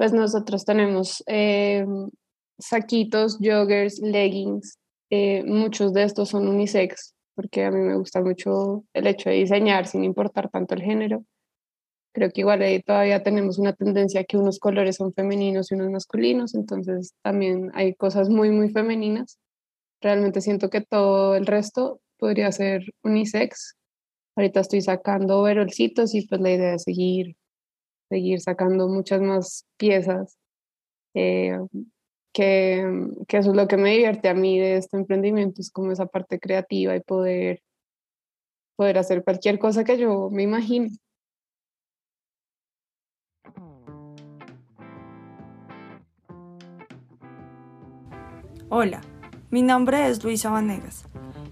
Pues nosotros tenemos eh, saquitos, joggers, leggings. Eh, muchos de estos son unisex, porque a mí me gusta mucho el hecho de diseñar sin importar tanto el género. Creo que igual ahí todavía tenemos una tendencia que unos colores son femeninos y unos masculinos, entonces también hay cosas muy, muy femeninas. Realmente siento que todo el resto podría ser unisex. Ahorita estoy sacando verolcitos y pues la idea es seguir, seguir sacando muchas más piezas. Eh, que, que, eso es lo que me divierte a mí de este emprendimiento, es como esa parte creativa y poder, poder hacer cualquier cosa que yo me imagine. Hola, mi nombre es Luisa Vanegas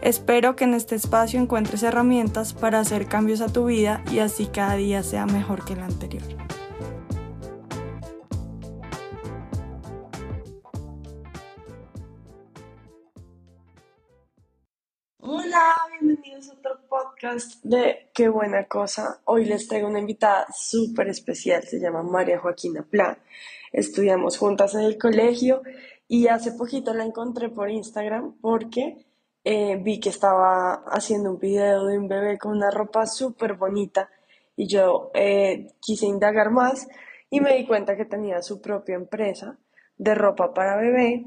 Espero que en este espacio encuentres herramientas para hacer cambios a tu vida y así cada día sea mejor que el anterior. Hola, bienvenidos a otro podcast de Qué buena cosa. Hoy les traigo una invitada súper especial, se llama María Joaquina Plan estudiamos juntas en el colegio y hace poquito la encontré por Instagram porque eh, vi que estaba haciendo un video de un bebé con una ropa súper bonita y yo eh, quise indagar más y me di cuenta que tenía su propia empresa de ropa para bebé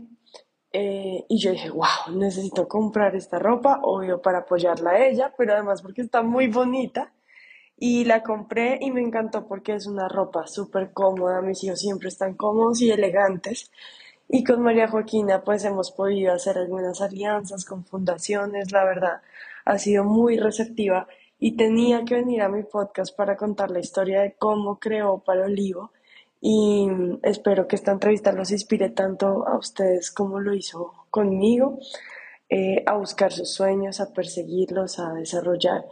eh, y yo dije, wow, necesito comprar esta ropa, obvio para apoyarla a ella, pero además porque está muy bonita y la compré y me encantó porque es una ropa súper cómoda, mis hijos siempre están cómodos y elegantes. Y con María Joaquina pues hemos podido hacer algunas alianzas con fundaciones, la verdad ha sido muy receptiva. Y tenía que venir a mi podcast para contar la historia de cómo creó Palo Olivo y espero que esta entrevista los inspire tanto a ustedes como lo hizo conmigo, eh, a buscar sus sueños, a perseguirlos, a desarrollar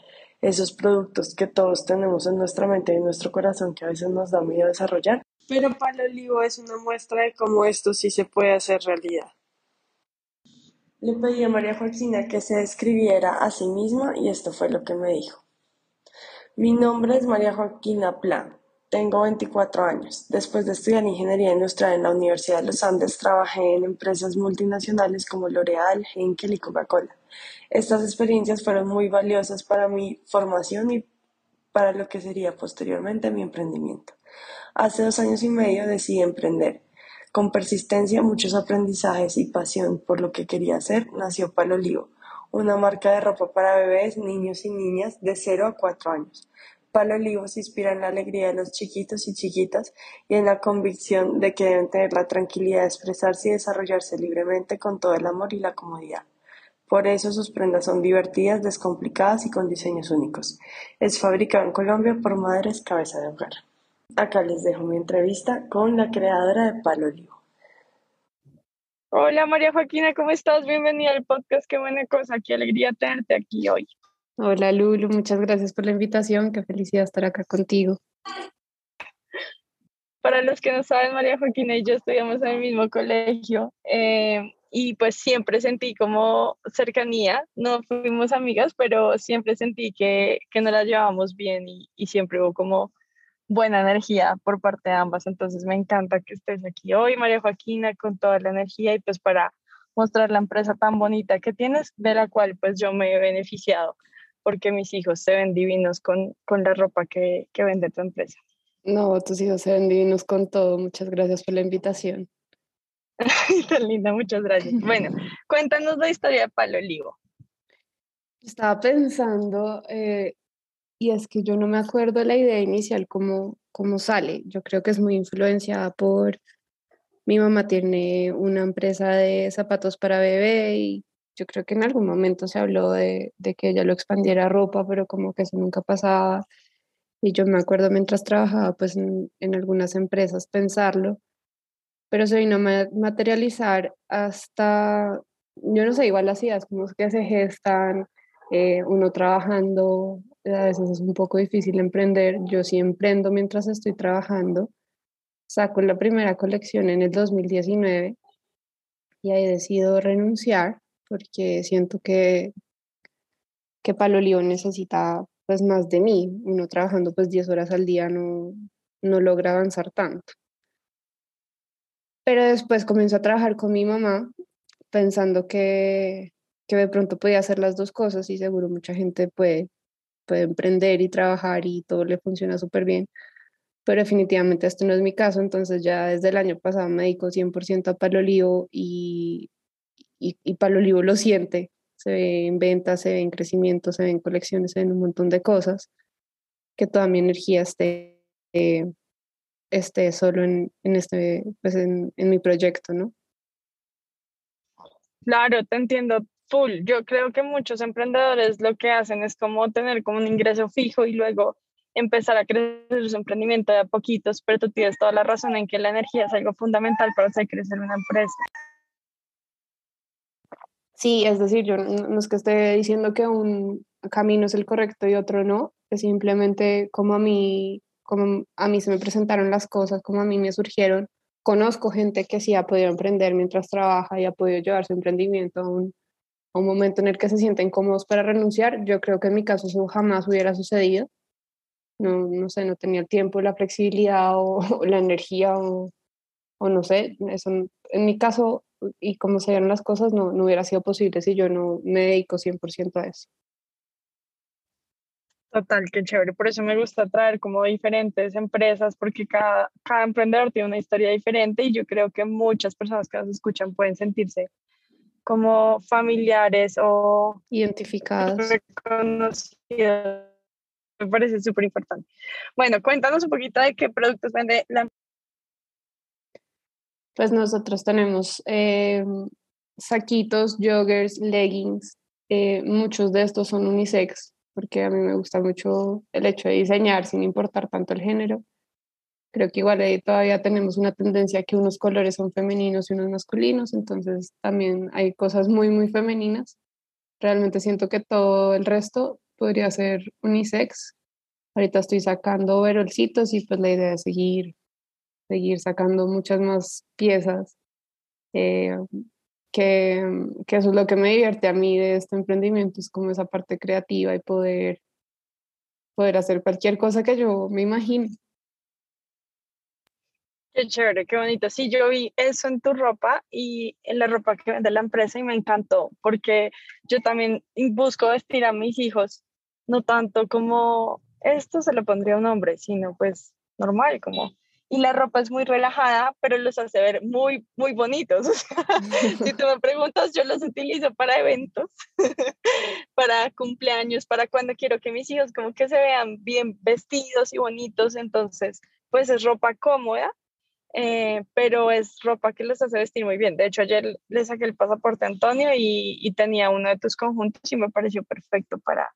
esos productos que todos tenemos en nuestra mente y en nuestro corazón que a veces nos da miedo desarrollar. Pero Palo Olivo es una muestra de cómo esto sí se puede hacer realidad. Le pedí a María Joaquina que se describiera a sí misma y esto fue lo que me dijo. Mi nombre es María Joaquina Plan. Tengo 24 años. Después de estudiar ingeniería industrial en la Universidad de los Andes, trabajé en empresas multinacionales como L'Oreal, Henkel y Coca-Cola. Estas experiencias fueron muy valiosas para mi formación y para lo que sería posteriormente mi emprendimiento. Hace dos años y medio decidí emprender. Con persistencia, muchos aprendizajes y pasión por lo que quería hacer, nació Palo Olivo, una marca de ropa para bebés, niños y niñas de 0 a 4 años. Palo Olivo se inspira en la alegría de los chiquitos y chiquitas y en la convicción de que deben tener la tranquilidad de expresarse y desarrollarse libremente con todo el amor y la comodidad. Por eso sus prendas son divertidas, descomplicadas y con diseños únicos. Es fabricado en Colombia por Madres Cabeza de Hogar. Acá les dejo mi entrevista con la creadora de Palo Olivo. Hola María Joaquina, ¿cómo estás? Bienvenida al podcast, qué buena cosa, qué alegría tenerte aquí hoy. Hola Lulu, muchas gracias por la invitación, qué felicidad estar acá contigo. Para los que no saben, María Joaquina y yo estudiamos en el mismo colegio. Eh, y pues siempre sentí como cercanía, no fuimos amigas, pero siempre sentí que, que nos las llevábamos bien y, y, siempre hubo como buena energía por parte de ambas, entonces me encanta que estés aquí hoy, María Joaquina, con toda la energía y pues para mostrar la empresa tan bonita que tienes, de la cual pues yo me he beneficiado, porque mis hijos se ven divinos con, con la ropa que, que vende tu empresa. No, tus hijos se ven divinos con todo, muchas gracias por la invitación. Tan linda, muchas gracias. Bueno, cuéntanos la historia de Palo Olivo. Estaba pensando, eh, y es que yo no me acuerdo la idea inicial, cómo, cómo sale. Yo creo que es muy influenciada por... Mi mamá tiene una empresa de zapatos para bebé y yo creo que en algún momento se habló de, de que ella lo expandiera a ropa, pero como que eso nunca pasaba. Y yo me acuerdo mientras trabajaba pues en, en algunas empresas pensarlo, pero se vino a materializar hasta, yo no sé, igual las ideas como que se gestan, eh, uno trabajando, a veces es un poco difícil emprender, yo sí emprendo mientras estoy trabajando, saco la primera colección en el 2019 y ahí decido renunciar porque siento que, que Palo Lío necesita pues más de mí, uno trabajando pues 10 horas al día no, no logra avanzar tanto. Pero después comencé a trabajar con mi mamá pensando que, que de pronto podía hacer las dos cosas y seguro mucha gente puede, puede emprender y trabajar y todo le funciona súper bien. Pero definitivamente esto no es mi caso, entonces ya desde el año pasado me dedico 100% a Palo Olivo y, y, y Palo Olivo lo siente. Se ve en ventas, se ve en crecimiento, se ve en colecciones, se ven un montón de cosas. Que toda mi energía esté, eh, solo en, en este, pues en, en mi proyecto, ¿no? Claro, te entiendo full. Yo creo que muchos emprendedores lo que hacen es como tener como un ingreso fijo y luego empezar a crecer su emprendimiento de a poquitos, pero tú tienes toda la razón en que la energía es algo fundamental para hacer crecer una empresa. Sí, es decir, yo no es que esté diciendo que un camino es el correcto y otro no, es simplemente como a mí, como a mí se me presentaron las cosas, como a mí me surgieron. Conozco gente que sí ha podido emprender mientras trabaja y ha podido llevar su emprendimiento a un, a un momento en el que se sienten cómodos para renunciar. Yo creo que en mi caso eso jamás hubiera sucedido no, no sé, no tenía el tiempo, la flexibilidad o, la energía o, o, no sé, eso en mi caso y como se dieron las cosas no, no hubiera sido posible si yo no me dedico 100% a eso. Total, qué chévere. Por eso me gusta traer como diferentes empresas, porque cada, cada emprendedor tiene una historia diferente y yo creo que muchas personas que nos escuchan pueden sentirse como familiares o identificados. Reconocidos me parece súper importante. Bueno, cuéntanos un poquito de qué productos vende la Pues nosotros tenemos eh, saquitos, joggers, leggings. Eh, muchos de estos son unisex, porque a mí me gusta mucho el hecho de diseñar sin importar tanto el género. Creo que igual ahí todavía tenemos una tendencia que unos colores son femeninos y unos masculinos, entonces también hay cosas muy, muy femeninas. Realmente siento que todo el resto podría ser unisex. Ahorita estoy sacando overolcitos y pues la idea es seguir, seguir sacando muchas más piezas. Eh, que, que, eso es lo que me divierte a mí de este emprendimiento, es como esa parte creativa y poder, poder hacer cualquier cosa que yo me imagine. Qué chévere, qué bonito. Sí, yo vi eso en tu ropa y en la ropa que vende la empresa y me encantó porque yo también busco vestir a mis hijos no tanto como esto se le pondría un nombre, sino pues normal, como... Y la ropa es muy relajada, pero los hace ver muy, muy bonitos. si tú me preguntas, yo los utilizo para eventos, para cumpleaños, para cuando quiero que mis hijos como que se vean bien vestidos y bonitos. Entonces, pues es ropa cómoda, eh, pero es ropa que los hace vestir muy bien. De hecho, ayer le saqué el pasaporte a Antonio y, y tenía uno de tus conjuntos y me pareció perfecto para,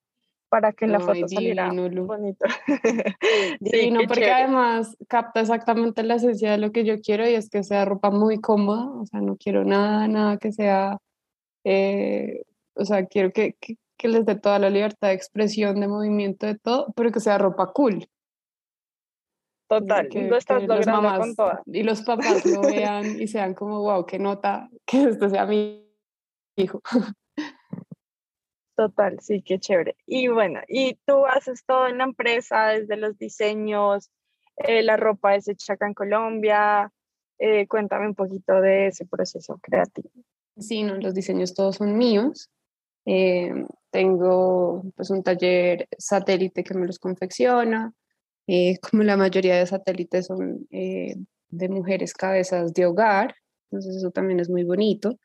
para que la foto saliera bonito. sí, no, porque además capta exactamente la esencia de lo que yo quiero y es que sea ropa muy cómoda, o sea, no quiero nada, nada que sea, eh, o sea, quiero que, que, que, les dé toda la libertad de expresión, de movimiento, de todo, pero que sea ropa cool. Total, que, lo estás logrando mamás con toda. Y los papás lo vean y sean como, wow, qué nota que este sea mi hijo. Total, sí, qué chévere. Y bueno, y tú haces todo en la empresa, desde los diseños, eh, la ropa es hecha acá en Colombia. Eh, cuéntame un poquito de ese proceso creativo. Sí, no, los diseños todos son míos. Eh, tengo pues un taller satélite que me los confecciona. como la mayoría de satélites son de mujeres cabezas de hogar, entonces eso también es muy bonito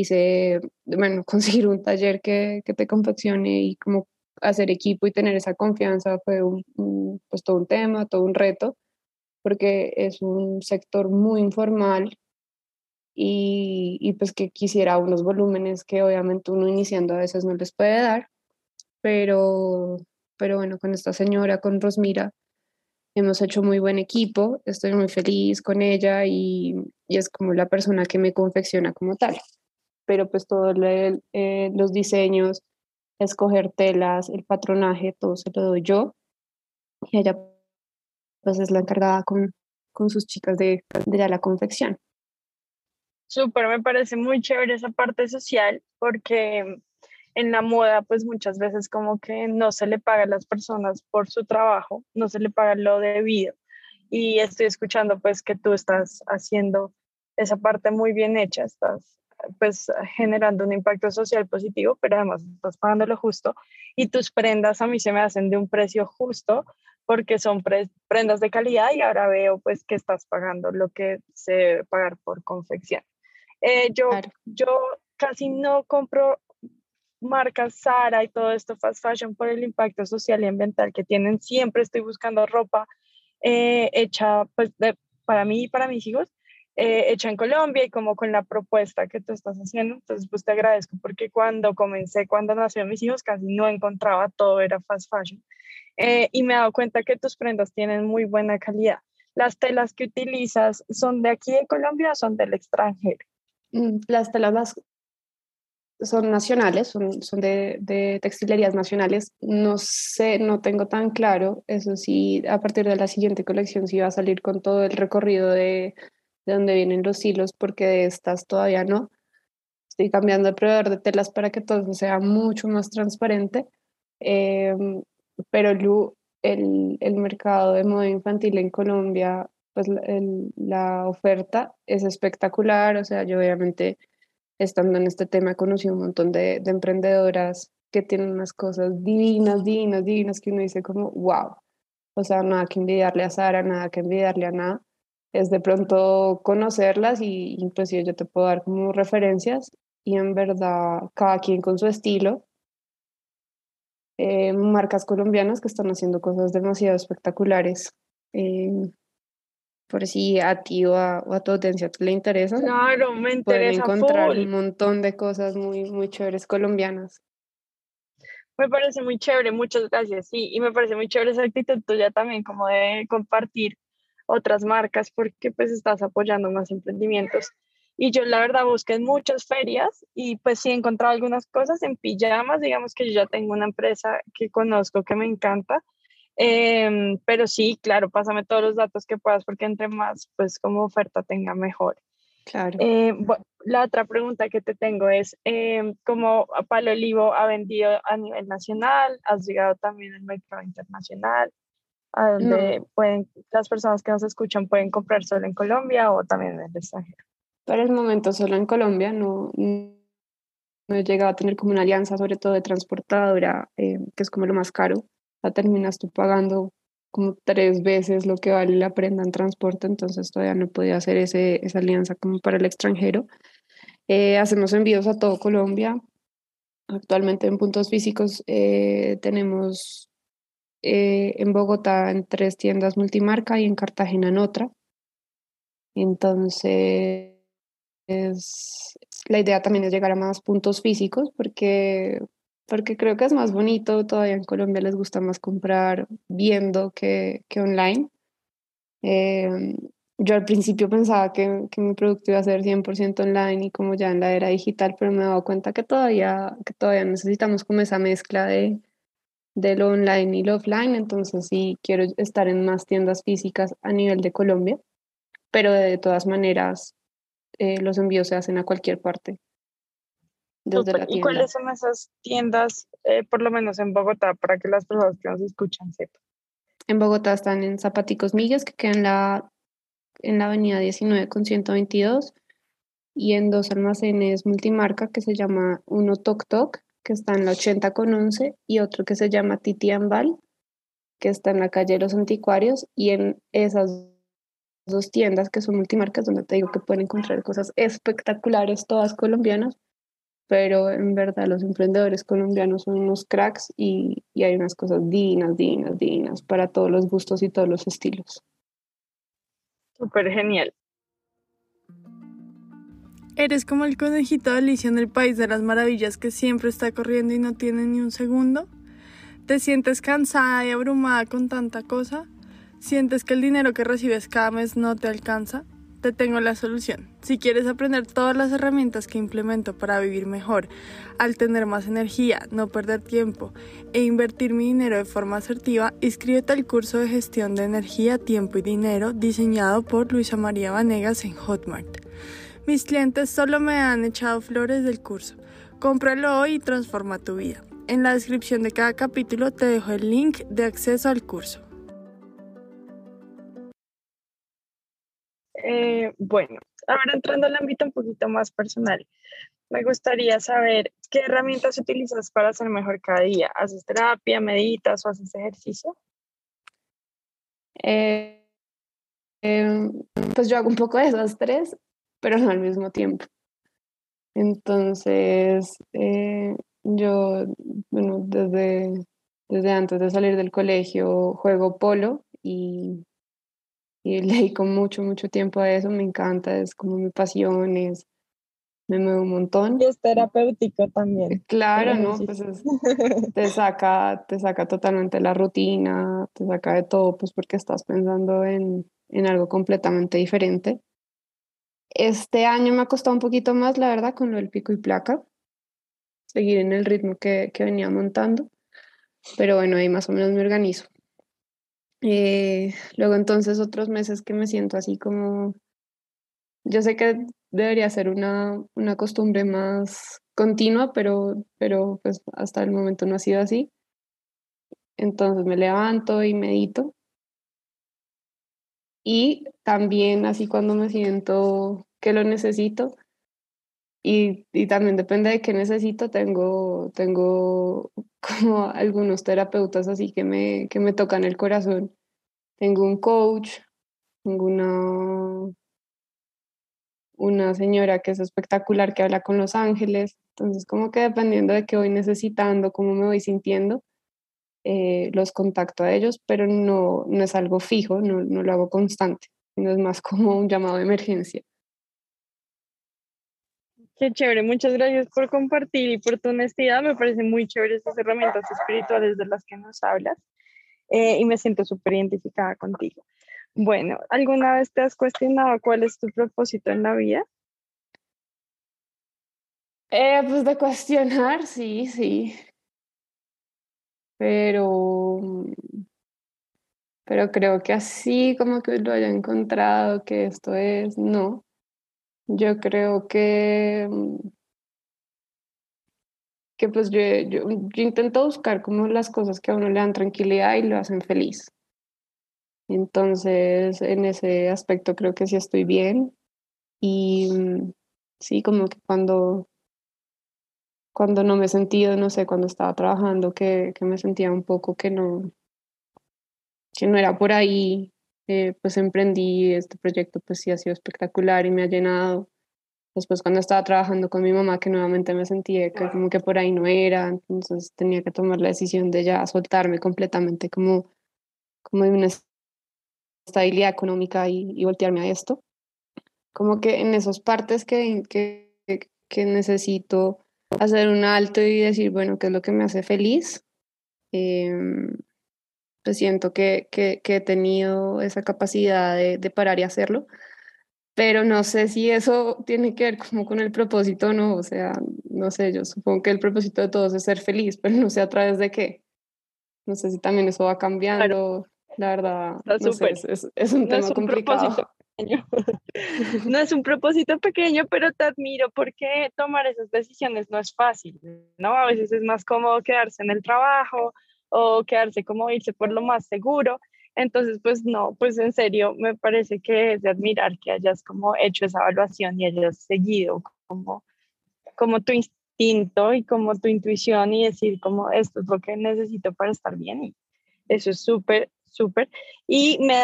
hice, bueno, conseguir un taller que, que, te confeccione y como hacer equipo y tener esa confianza fue un, pues todo un tema, todo un reto, porque es un sector muy informal y, y, pues que quisiera unos volúmenes que obviamente uno iniciando a veces no les puede dar, pero, pero bueno, con esta señora, con Rosmira, hemos hecho muy buen equipo, estoy muy feliz con ella y, es como la persona que me confecciona como tal. Pero pues todos eh, los diseños, escoger telas, el patronaje, todo se lo doy yo. Y ella pues es la encargada con, con sus chicas de, de la confección. Súper, me parece muy chévere esa parte social porque en la moda, pues muchas veces como que no se le paga a las personas por su trabajo, no se le paga lo debido. Y estoy escuchando pues que tú estás haciendo esa parte muy bien hecha, estás pues generando un impacto social positivo, pero además estás pagando lo justo y tus prendas a mí se me hacen de un precio justo porque son prendas de calidad y ahora veo pues que estás pagando lo que se debe pagar por confección. Eh, yo, yo casi no compro marcas Sara y todo esto fast fashion por el impacto social y ambiental que tienen. Siempre estoy buscando ropa eh, hecha pues, para mí y para mis hijos, eh, hecha en Colombia y como con la propuesta que tú estás haciendo. Entonces, pues te agradezco porque cuando comencé, cuando nacieron mis hijos, casi no encontraba todo, era fast fashion. Eh, y me he dado cuenta que tus prendas tienen muy buena calidad. ¿Las telas que utilizas son de aquí de Colombia o son del extranjero? Mm, las telas son nacionales, son, son de, de, textilerías nacionales. No sé, no tengo tan claro, eso sí, a partir de la siguiente colección sí va a salir con todo el recorrido de, de dónde vienen los hilos, porque de estas todavía no. Estoy cambiando el proveedor de telas para que todo sea mucho más transparente. Em, pero el, el, mercado de moda infantil en Colombia, pues la oferta es espectacular, o sea, yo obviamente estando en este tema he conocido un montón de, de emprendedoras que tienen unas cosas divinas, divinas, divinas, que uno dice como, wow, o sea, nada que envidiarle a Sara, nada que envidiarle a nada, es de pronto conocerlas y inclusive yo te puedo dar como referencias y en verdad cada quien con su estilo. Eh, marcas colombianas que están haciendo cosas demasiado espectaculares. Eh, por si a ti o a, tu audiencia le interesa. Claro, me interesa. Pueden encontrar un montón de cosas muy, muy chéveres colombianas. Me parece muy chévere, muchas gracias. Sí, y me parece muy chévere esa actitud tuya también, como de compartir otras marcas, porque pues estás apoyando más emprendimientos. Y yo la verdad busqué en muchas ferias y pues sí he encontrado algunas cosas en pijamas, digamos que yo ya tengo una empresa que conozco que me encanta Em, pero sí, claro, pásame todos los datos que puedas porque entre más, pues como oferta tenga mejor. Claro. Eh, la otra pregunta que te tengo es, eh, ¿cómo Palo Olivo ha vendido a nivel nacional? ¿Has llegado también al mercado internacional? ¿A donde pueden, las personas que nos escuchan pueden comprar solo en Colombia o también en el extranjero? Para el momento solo en Colombia, no, no he llegado a tener como una alianza, sobre todo de transportadora, eh, que es como lo más caro terminas tú pagando como tres veces lo que vale la prenda en transporte, entonces todavía no podía hacer ese, esa alianza como para el extranjero. Eh, hacemos envíos a todo Colombia. Actualmente en puntos físicos eh, tenemos eh, en Bogotá en tres tiendas multimarca y en Cartagena en otra. Entonces, la idea también es llegar a más puntos físicos porque porque creo que es más bonito, todavía en Colombia les gusta más comprar viendo que, que online. Em, yo al principio pensaba que, que, mi producto iba a ser 100% online y como ya en la era digital, pero me he dado cuenta que todavía, que todavía necesitamos como esa mezcla de, de lo online y lo offline, entonces sí quiero estar en más tiendas físicas a nivel de Colombia, pero de todas maneras eh, los envíos se hacen a cualquier parte. ¿Y cuáles son esas tiendas, eh, por lo menos en Bogotá, para que las personas que nos escuchan sepan? En Bogotá están en Zapaticos Millas, que queda en la, en la avenida 19 con 122, y en dos almacenes multimarca que se llama uno Tok Tok, que está en la 80 con 11, y otro que se llama Titi Ambal, que está en la calle Los Anticuarios, y en esas dos tiendas que son multimarcas, donde te digo que pueden encontrar cosas espectaculares, todas colombianas, pero en verdad los emprendedores colombianos son unos cracks y, y, hay unas cosas divinas, divinas, divinas para todos los gustos y todos los estilos. Súper genial. ¿Eres como el conejito de Alicia en el País de las Maravillas que siempre está corriendo y no tiene ni un segundo? ¿Te sientes cansada y abrumada con tanta cosa? ¿Sientes que el dinero que recibes cada mes no te alcanza? Te tengo la solución. Si quieres aprender todas las herramientas que implemento para vivir mejor, al tener más energía, no perder tiempo e invertir mi dinero de forma asertiva, inscríbete al curso de gestión de energía, tiempo y dinero diseñado por Luisa María Vanegas en Hotmart. Mis clientes solo me han echado flores del curso. Cómpralo hoy y transforma tu vida. En la descripción de cada capítulo te dejo el link de acceso al curso. Eh, bueno, ahora entrando al ámbito un poquito más personal, me gustaría saber qué herramientas utilizas para ser mejor cada día. ¿Haces terapia, meditas o haces ejercicio? Eh, em, pues yo hago un poco de esas tres, pero no al mismo tiempo. Entonces, eh, yo, bueno, desde, desde antes de salir del colegio juego polo y, y le dedico mucho, mucho tiempo a eso. Me encanta, es como mi pasión, es, me muevo un montón. Y es terapéutico también. Claro, ¿no? Pues te, saca, te saca totalmente la rutina, te saca de todo, pues porque estás pensando en, en algo completamente diferente. Este año me ha costado un poquito más, la verdad, con lo del pico y placa seguir en el ritmo que, venía montando. Pero bueno, ahí más o menos me organizo. Eh, luego entonces otros meses que me siento así como, yo sé que debería ser una, una costumbre más continua, pero, pero pues hasta el momento no ha sido así. Entonces me levanto y medito. Y también así cuando me siento que lo necesito, y, y, también depende de qué necesito. Tengo, tengo como algunos terapeutas así que me, que me tocan el corazón. Tengo un coach, tengo una, una señora que es espectacular que habla con los ángeles. Entonces, como que dependiendo de qué voy necesitando, cómo me voy sintiendo, eh, los contacto a ellos, pero no, no es algo fijo, no, no lo hago constante, no es más como un llamado de emergencia. Qué chévere, muchas gracias por compartir y por tu honestidad. Me parecen muy chéveres estas herramientas espirituales de las que nos hablas eh, y me siento súper identificada contigo. Bueno, ¿alguna vez te has cuestionado cuál es tu propósito en la vida? Eh, pues de cuestionar, sí, sí. Pero, pero creo que así como que lo haya encontrado, que esto es, no. Yo creo que, que pues yo, yo, intento buscar como las cosas que a uno le dan tranquilidad y lo hacen feliz. Entonces, en ese aspecto creo que sí estoy bien. Y sí, como que cuando, cuando no me he sentido, no sé, cuando estaba trabajando, que, que me sentía un poco que no, que no era por ahí, eh, pues emprendí este proyecto, pues sí ha sido espectacular y me ha llenado. Después cuando estaba trabajando con mi mamá, que nuevamente me sentía que como que por ahí no era, entonces tenía que tomar la decisión de ya soltarme completamente como, como de una estabilidad económica y, y voltearme a esto. Como que en esas partes que, que, que necesito hacer un alto y decir, bueno, ¿qué es lo que me hace feliz? Eh, pues siento que, que, que, he tenido esa capacidad de, de, parar y hacerlo, pero no sé si eso tiene que ver como con el propósito o no, o sea, no sé, yo supongo que el propósito de todos es ser feliz, pero no sé a través de qué. No sé si también eso va cambiando, claro. la verdad, no sé, es, es, es, un no tema es un complicado. no es un propósito pequeño, pero te admiro porque tomar esas decisiones no es fácil, ¿no? A veces es más cómodo quedarse en el trabajo, o quedarse como irse por lo más seguro. Entonces, pues no, pues en serio, me parece que es de admirar que hayas como hecho esa evaluación y hayas seguido como, como tu instinto y como tu intuición y decir como esto es lo que necesito para estar bien. Y eso es súper, súper. Y me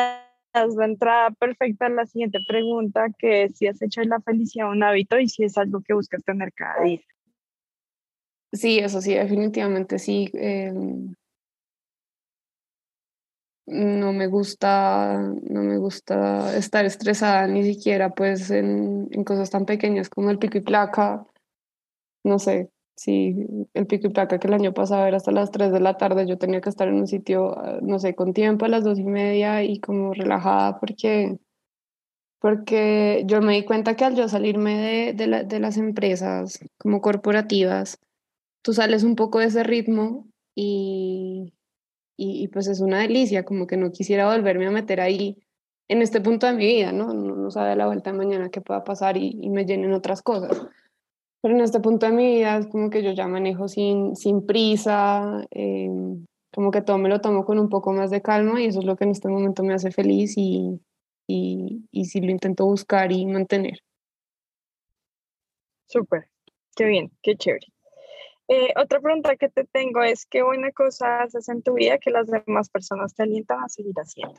la entrada perfecta a la siguiente pregunta, que es si has hecho la felicidad un hábito y si es algo que buscas tener cada día. Sí, eso sí, definitivamente sí. Eh, no me gusta, no me gusta estar estresada ni siquiera pues en, cosas tan pequeñas como el pico y placa. No sé, sí, el pico y placa que el año pasado era hasta las 3 de la tarde, yo tenía que estar en un sitio, ah, no sé, con tiempo a las dos y media y como relajada porque, porque yo me di cuenta que al salirme de, de, la, de las empresas como corporativas, tú sales un poco de ese ritmo y, y, pues es una delicia, como que no quisiera volverme a meter ahí en este punto de mi vida, ¿no? No, no sabe la vuelta de mañana qué pueda pasar y, y me llenen otras cosas. Pero en este punto de mi vida es como que yo ya manejo sin, sin prisa, eh, como que todo me lo tomo con un poco más de calma y eso es lo que en este momento me hace feliz y, y, y sí lo intento buscar y mantener. Súper, qué bien, qué chévere. Eh, otra pregunta que te tengo es, ¿qué buena cosa haces en tu vida que las demás personas te alientan a seguir haciendo?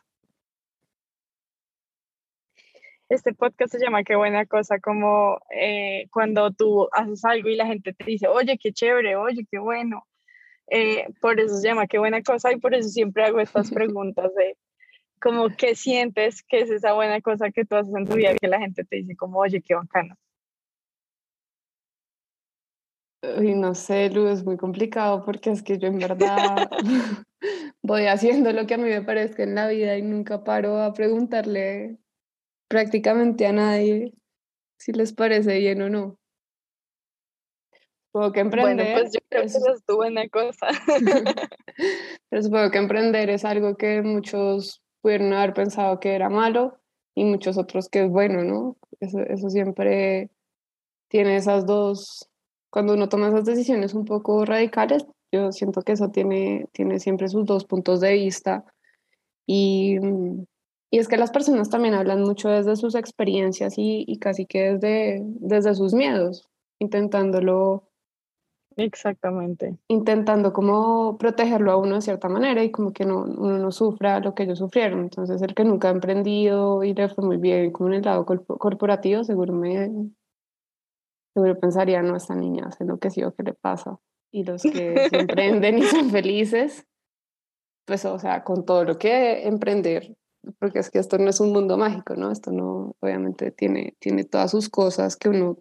Este podcast se llama Qué buena cosa, como eh, cuando tú haces algo y la gente te dice, oye, qué chévere, oye, qué bueno. Eh, por eso se llama Qué buena cosa y por eso siempre hago estas preguntas de como qué sientes que es esa buena cosa que tú haces en tu vida que la gente te dice como, oye, qué bacano. Uy, no sé, Lu, es muy complicado porque es que yo en verdad voy haciendo lo que a mí me parezca en la vida y nunca paro a preguntarle prácticamente a nadie si les parece bien o no. Supongo que emprender. Bueno, pues yo creo es... que eso es tu buena cosa. Pero supongo que emprender es algo que muchos pudieron haber pensado que era malo y muchos otros que es bueno, ¿no? Eso, eso siempre tiene esas dos. Cuando uno toma esas decisiones un poco radicales, yo siento que eso tiene, tiene siempre sus dos puntos de vista. Y, y es que las personas también hablan mucho desde sus experiencias y, y casi que desde, desde sus miedos, intentándolo. Exactamente. Intentando como protegerlo a uno de cierta manera y como que no, uno no sufra lo que ellos sufrieron. Entonces, el que nunca ha emprendido y le fue muy bien como en el lado corporativo, seguro me seguro pensaría, no, esta niña se enloqueció, ¿qué le pasa? Y los que se emprenden y son felices, pues, o sea, con todo lo que emprender porque es que esto no es un mundo mágico, ¿no? Esto no, obviamente tiene, tiene todas sus cosas que uno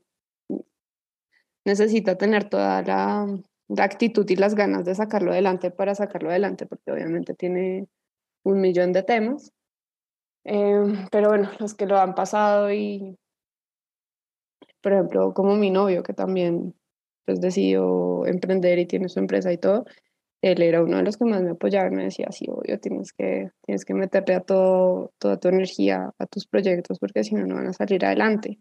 necesita tener toda la, actitud y las ganas de sacarlo adelante para sacarlo adelante, porque obviamente tiene un millón de temas. Eh, pero bueno, los que lo han pasado y, por ejemplo, como mi novio, que también pues decidió emprender y tiene su empresa y todo, él era uno de los que más me apoyaba y me decía, sí, obvio, tienes que, tienes que meterle a todo, toda tu energía a tus proyectos porque si no, no van a salir adelante.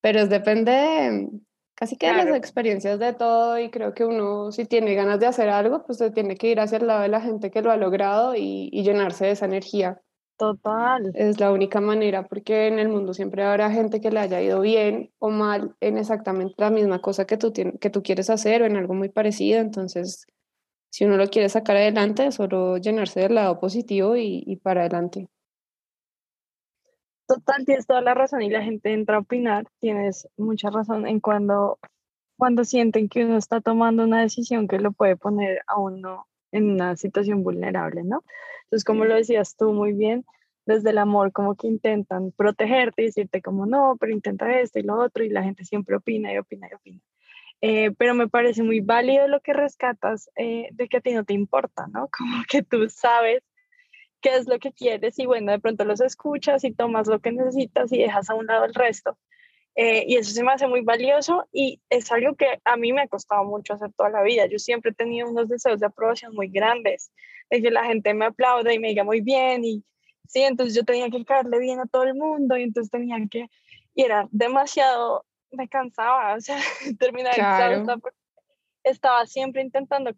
Pero es depende casi que de las experiencias de todo y creo que uno si tiene ganas de hacer algo, pues se tiene que ir hacia el lado de la gente que lo ha logrado y, y llenarse de esa energía. Total. Es la única manera porque en el mundo siempre habrá gente que le haya ido bien o mal en exactamente la misma cosa que tú, que tú quieres hacer o en algo muy parecido. Entonces, si uno lo quiere sacar adelante, solo llenarse del lado positivo y, y, para adelante. Total, tienes toda la razón y la gente entra a opinar, tienes mucha razón en cuando, cuando sienten que uno está tomando una decisión que lo puede poner a uno en una situación vulnerable, ¿no? Entonces, como lo decías tú muy bien, desde el amor como que intentan protegerte y decirte como no, pero intenta esto y lo otro y la gente siempre opina y opina y opina. Eh, pero me parece muy válido lo que rescatas eh, de que a ti no te importa, ¿no? Como que tú sabes qué es lo que quieres y bueno, de pronto los escuchas y tomas lo que necesitas y dejas a un lado el resto. Eh, y eso se me hace muy valioso y es algo que a mí me ha costado mucho hacer toda la vida. Yo siempre he tenido unos deseos de aprobación muy grandes, de que la gente me aplaude y me diga muy bien y sí, entonces yo tenía que caerle bien a todo el mundo y entonces tenía que, y era demasiado me cansaba, o sea, terminaba claro. porque estaba siempre intentando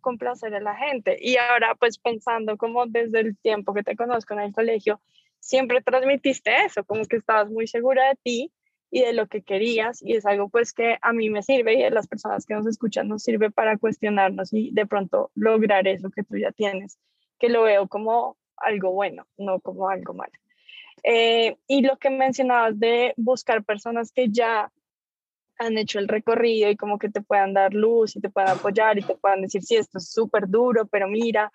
complacer a la gente y ahora pues pensando como desde el tiempo que te conozco en el colegio, siempre transmitiste eso, como que estabas muy segura de ti y de lo que querías y es algo pues que a mí me sirve y a las personas que nos escuchan nos sirve para cuestionarnos y de pronto lograr eso que tú ya tienes, que lo veo como algo bueno, no como algo malo. Eh, y lo que mencionabas de buscar personas que ya han hecho el recorrido y como que te puedan dar luz y te puedan apoyar y te puedan decir, sí, esto es súper duro, pero mira,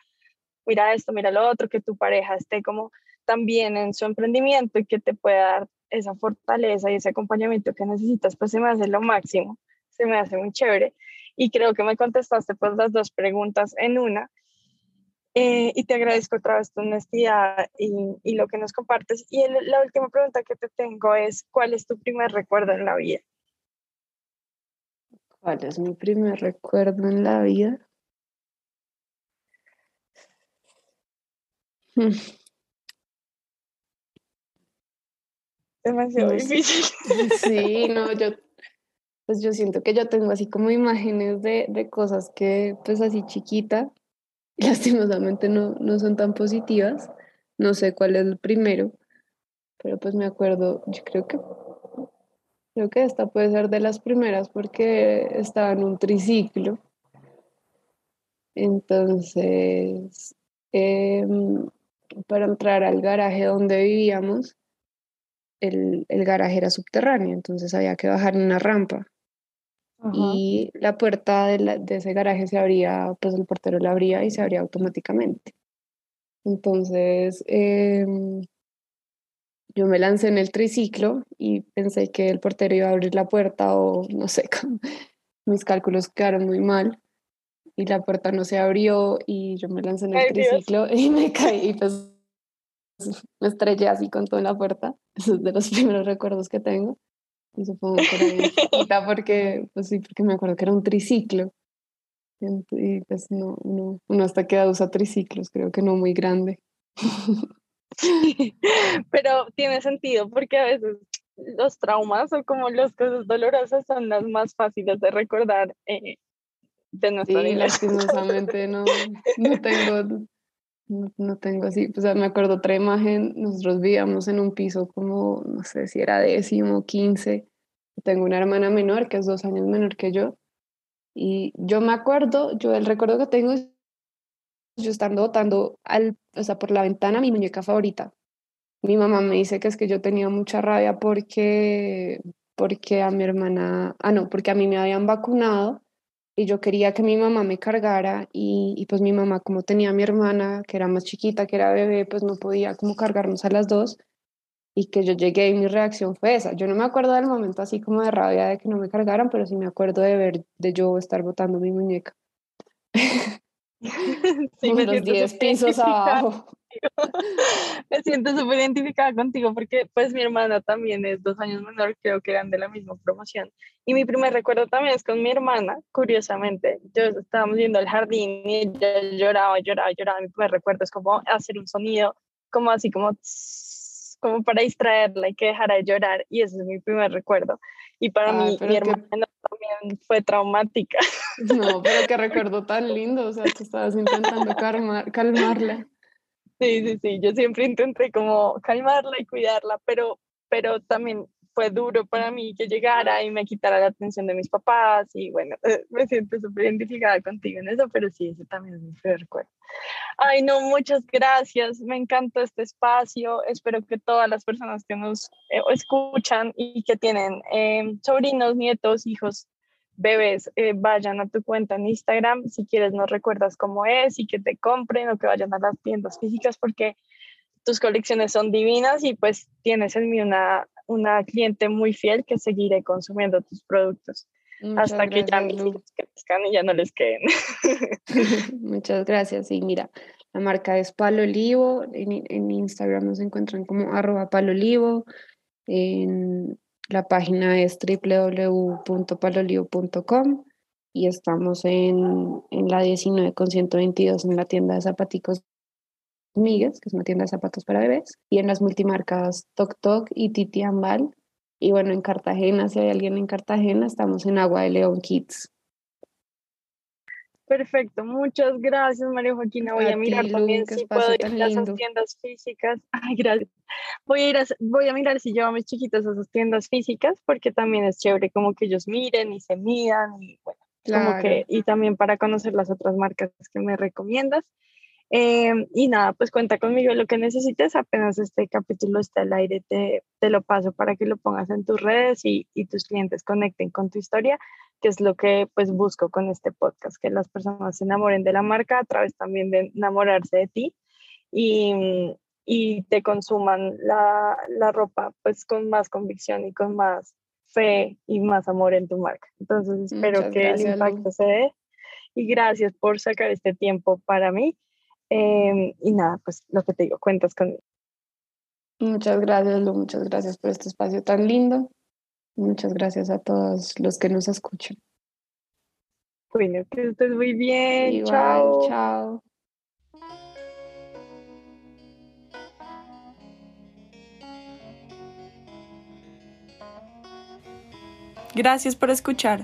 mira esto, mira lo otro, que tu pareja esté como también en su emprendimiento y que te pueda dar esa fortaleza y ese acompañamiento que necesitas, pues se me hace lo máximo. se me hace muy chévere y creo que me contestaste pues las dos preguntas en una. Eh, y te agradezco otra vez tu honestidad y, y lo que nos compartes. Y la última pregunta que te tengo es, ¿cuál es tu primer recuerdo en la vida? ¿Cuál es mi primer recuerdo en la vida? Hmm. Demasiado No difícil. Sí, no, yo, pues yo siento que yo tengo así como imágenes de, de cosas que, pues así chiquita, lastimosamente no, no son tan positivas. No sé cuál es el primero, pero pues me acuerdo, yo creo que, creo que esta puede ser de las primeras porque estaba en un triciclo. Entonces, em, para entrar al garaje donde vivíamos, el, el garaje era subterráneo, entonces había que bajar una rampa Ajá. y la puerta de, la- de ese garaje se abría, pues el portero la abría y se abría automáticamente. Entonces, em, yo me lancé en el triciclo y pensé que el portero iba a abrir la puerta o no sé, mis cálculos quedaron muy mal y la puerta no se abrió y yo me lancé en el Ay, Dios. triciclo y me caí y pues me estrellé así con toda la puerta. Eso es de los primeros recuerdos que tengo. Que era bien chiquita porque, pues sí, porque me acuerdo que era un triciclo. Y pues no, no, uno hasta que usa triciclos, creo que no muy grande. Pero tiene sentido porque a veces los traumas o como las cosas dolorosas son las más fáciles de recordar eh, de nuestra Sí, niñez. lastimosamente no, no tengo, no, no tengo así. O sea, me acuerdo otra imagen, nosotros vivíamos en un piso como, no sé si era décimo, quince. Tengo una hermana menor que es dos años menor que yo. Y yo me acuerdo, yo el recuerdo que tengo yo estando botando al, o sea, por la ventana mi muñeca favorita. Mi mamá me dice que es que yo tenía mucha rabia porque, porque a mi hermana, ah, no, porque a mí me habían vacunado y yo quería que mi mamá me cargara y, y pues mi mamá como tenía a mi hermana que era más chiquita, que era bebé, pues no podía como cargarnos a las dos y que yo llegué y mi reacción fue esa. Yo no me acuerdo del momento así como de rabia de que no me cargaran, pero sí me acuerdo de ver, de yo estar botando mi muñeca. Sí, me los siento 10 súper pisos abajo. Me siento súper identificada contigo porque pues mi hermana también es dos años menor, creo que eran de la misma promoción. Y mi primer recuerdo también es con mi hermana, curiosamente. Yo estábamos yendo al jardín y ella lloraba, lloraba, lloraba. Mi primer recuerdo es como hacer un sonido, como así como, tss, como para distraerla y que dejara de llorar. Y ese es mi primer recuerdo. Y para Ay, mí, mi hermana también fue traumática. No, pero qué recuerdo tan lindo, o sea, tú estabas intentando calmar, calmarla. Sí, sí, sí, yo siempre intenté como calmarla y cuidarla, pero, pero también fue duro para mí que llegara y me quitara la atención de mis papás y bueno, me siento súper identificada contigo en eso, pero sí, ese también es mi recuerdo. Ay, no, muchas gracias, me encantó este espacio, espero que todas las personas que nos eh, escuchan y que tienen eh, sobrinos, nietos, hijos, bebés, eh, vayan a tu cuenta en Instagram, si quieres nos recuerdas cómo es y que te compren o que vayan a las tiendas físicas porque tus colecciones son divinas y pues tienes en mí una, una cliente muy fiel que seguiré consumiendo tus productos Muchas hasta que ya mis hijos crezcan y ya no les queden. Muchas gracias. Y mira, la marca es Palo Olivo. En, en Instagram nos encuentran como arroba Palo Olivo. En la página es www.palolivo.com y estamos en, en la 19 con 122 en la tienda de zapaticos Migues, que es una tienda de zapatos para bebés, y en las multimarcas Tok Tok y Titi Ambal. Y bueno, en Cartagena, si hay alguien en Cartagena, estamos en Agua de León Kids. Perfecto, muchas gracias María Joaquina. Voy a, A mirar ti, también si puedo ir a esas lindo. tiendas físicas. Ay, gracias. Voy a ir a, voy a mirar si llevo a mis chiquitos a esas tiendas físicas porque también es chévere como que ellos miren y se midan y bueno, como Claro. que y también para conocer las otras marcas que me recomiendas. Eh, y nada, pues cuenta conmigo lo que necesites. Apenas este capítulo está al aire, te, te lo paso para que lo pongas en tus redes y, y tus clientes conecten con tu historia, que es lo que pues busco con este podcast, que las personas se enamoren de la marca a través también de enamorarse de ti y, y te consuman la, la ropa pues con más convicción y con más fe y más amor en tu marca. Entonces espero Muchas que el gracias, Lu. impacto se dé y gracias por sacar este tiempo para mí. Em, y nada, pues lo que te digo, cuentas conmigo. Muchas gracias, Lu. Muchas gracias por este espacio tan lindo. Muchas gracias a todos los que nos escuchan. Bueno, que estés muy bien. Igual, Chao. chao. Gracias por escuchar.